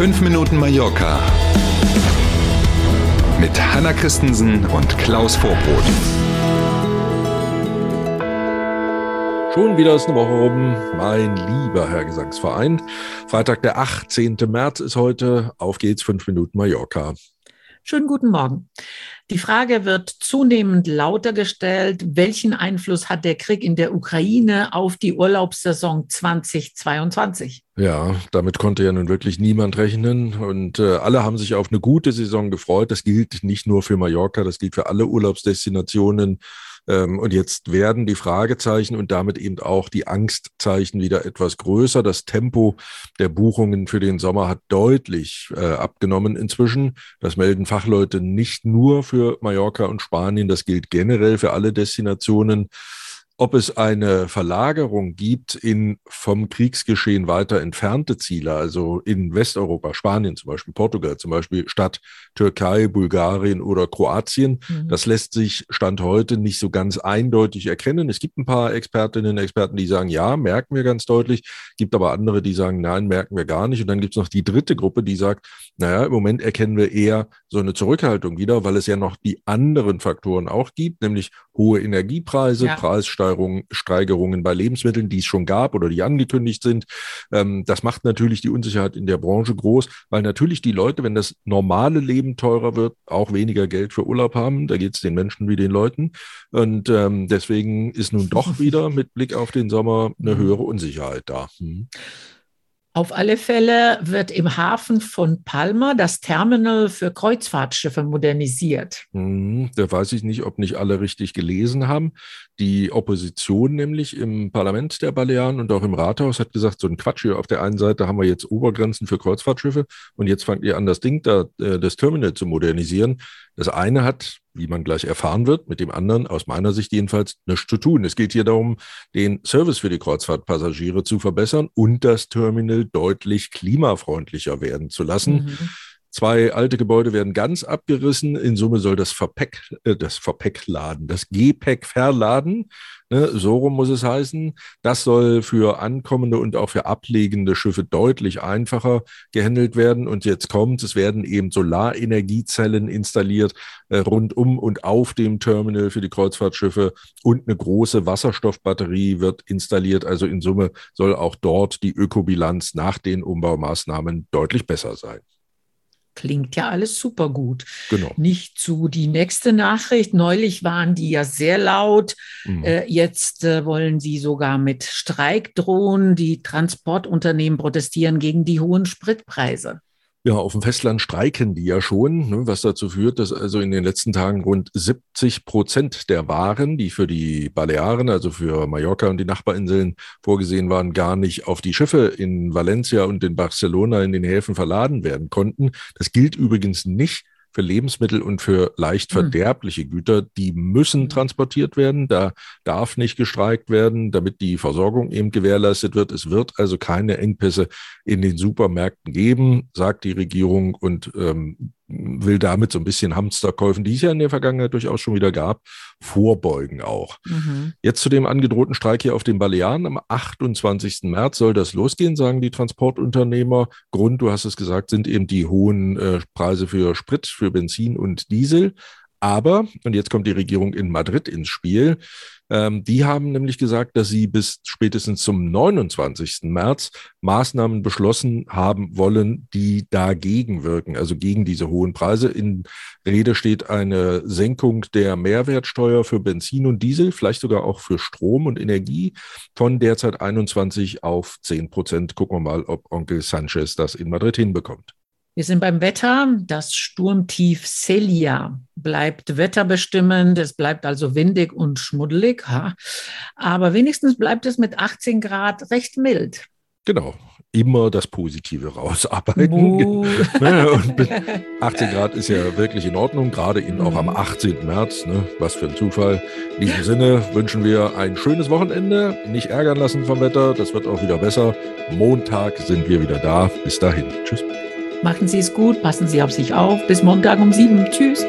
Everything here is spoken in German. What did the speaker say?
5 Minuten Mallorca mit Hanna Christensen und Klaus Vorbrot. Schon wieder ist eine Woche rum, mein lieber Herr Gesangsverein. Freitag, der 18. März ist heute. Auf geht's, 5 Minuten Mallorca. Schönen guten Morgen. Die Frage wird zunehmend lauter gestellt, welchen Einfluss hat der Krieg in der Ukraine auf die Urlaubssaison 2022? Ja, damit konnte ja nun wirklich niemand rechnen und äh, alle haben sich auf eine gute Saison gefreut. Das gilt nicht nur für Mallorca, das gilt für alle Urlaubsdestinationen und jetzt werden die Fragezeichen und damit eben auch die Angstzeichen wieder etwas größer. Das Tempo der Buchungen für den Sommer hat deutlich äh, abgenommen inzwischen. Das melden Fachleute nicht nur für Mallorca und Spanien, das gilt generell für alle Destinationen ob es eine Verlagerung gibt in vom Kriegsgeschehen weiter entfernte Ziele, also in Westeuropa, Spanien zum Beispiel, Portugal zum Beispiel, statt Türkei, Bulgarien oder Kroatien. Mhm. Das lässt sich Stand heute nicht so ganz eindeutig erkennen. Es gibt ein paar Expertinnen und Experten, die sagen, ja, merken wir ganz deutlich, gibt aber andere, die sagen, nein, merken wir gar nicht. Und dann gibt es noch die dritte Gruppe, die sagt, naja, im Moment erkennen wir eher so eine Zurückhaltung wieder, weil es ja noch die anderen Faktoren auch gibt, nämlich hohe Energiepreise, ja. Preissteigerungen bei Lebensmitteln, die es schon gab oder die angekündigt sind. Ähm, das macht natürlich die Unsicherheit in der Branche groß, weil natürlich die Leute, wenn das normale Leben teurer wird, auch weniger Geld für Urlaub haben. Da geht es den Menschen wie den Leuten. Und ähm, deswegen ist nun doch wieder mit Blick auf den Sommer eine höhere Unsicherheit da. Hm. Auf alle Fälle wird im Hafen von Palma das Terminal für Kreuzfahrtschiffe modernisiert. Hm, da weiß ich nicht, ob nicht alle richtig gelesen haben. Die Opposition nämlich im Parlament der Balearen und auch im Rathaus hat gesagt, so ein Quatsch hier. Auf der einen Seite haben wir jetzt Obergrenzen für Kreuzfahrtschiffe und jetzt fangt ihr an, das Ding da, äh, das Terminal zu modernisieren. Das eine hat wie man gleich erfahren wird, mit dem anderen aus meiner Sicht jedenfalls nichts zu tun. Es geht hier darum, den Service für die Kreuzfahrtpassagiere zu verbessern und das Terminal deutlich klimafreundlicher werden zu lassen. Mhm. Zwei alte Gebäude werden ganz abgerissen. In Summe soll das Verpäck, äh, das Verpäckladen, das Gepäck verladen. Ne, so rum muss es heißen. Das soll für ankommende und auch für ablegende Schiffe deutlich einfacher gehandelt werden. Und jetzt kommt, es werden eben Solarenergiezellen installiert äh, rund um und auf dem Terminal für die Kreuzfahrtschiffe und eine große Wasserstoffbatterie wird installiert. Also in Summe soll auch dort die Ökobilanz nach den Umbaumaßnahmen deutlich besser sein. Klingt ja alles super gut. Genau. Nicht zu die nächste Nachricht. Neulich waren die ja sehr laut. Mhm. Äh, jetzt äh, wollen sie sogar mit Streik drohen. Die Transportunternehmen protestieren gegen die hohen Spritpreise. Ja, auf dem Festland streiken die ja schon, ne, was dazu führt, dass also in den letzten Tagen rund 70 Prozent der Waren, die für die Balearen, also für Mallorca und die Nachbarinseln vorgesehen waren, gar nicht auf die Schiffe in Valencia und in Barcelona in den Häfen verladen werden konnten. Das gilt übrigens nicht für Lebensmittel und für leicht hm. verderbliche Güter, die müssen hm. transportiert werden. Da darf nicht gestreikt werden, damit die Versorgung eben gewährleistet wird. Es wird also keine Engpässe in den Supermärkten geben, sagt die Regierung. Und ähm, will damit so ein bisschen Hamsterkäufen, die es ja in der Vergangenheit durchaus schon wieder gab, vorbeugen auch. Mhm. Jetzt zu dem angedrohten Streik hier auf den Balearen. Am 28. März soll das losgehen, sagen die Transportunternehmer. Grund, du hast es gesagt, sind eben die hohen äh, Preise für Sprit, für Benzin und Diesel. Aber, und jetzt kommt die Regierung in Madrid ins Spiel, ähm, die haben nämlich gesagt, dass sie bis spätestens zum 29. März Maßnahmen beschlossen haben wollen, die dagegen wirken, also gegen diese hohen Preise. In Rede steht eine Senkung der Mehrwertsteuer für Benzin und Diesel, vielleicht sogar auch für Strom und Energie von derzeit 21 auf 10 Prozent. Gucken wir mal, ob Onkel Sanchez das in Madrid hinbekommt. Wir sind beim Wetter. Das Sturmtief Celia bleibt wetterbestimmend. Es bleibt also windig und schmuddelig. Aber wenigstens bleibt es mit 18 Grad recht mild. Genau. Immer das Positive rausarbeiten. Uh. 18 Grad ist ja wirklich in Ordnung, gerade in, auch am 18. März. Ne? Was für ein Zufall. In diesem Sinne wünschen wir ein schönes Wochenende. Nicht ärgern lassen vom Wetter. Das wird auch wieder besser. Montag sind wir wieder da. Bis dahin. Tschüss. Machen Sie es gut, passen Sie auf sich auf. Bis Montag um sieben. Tschüss.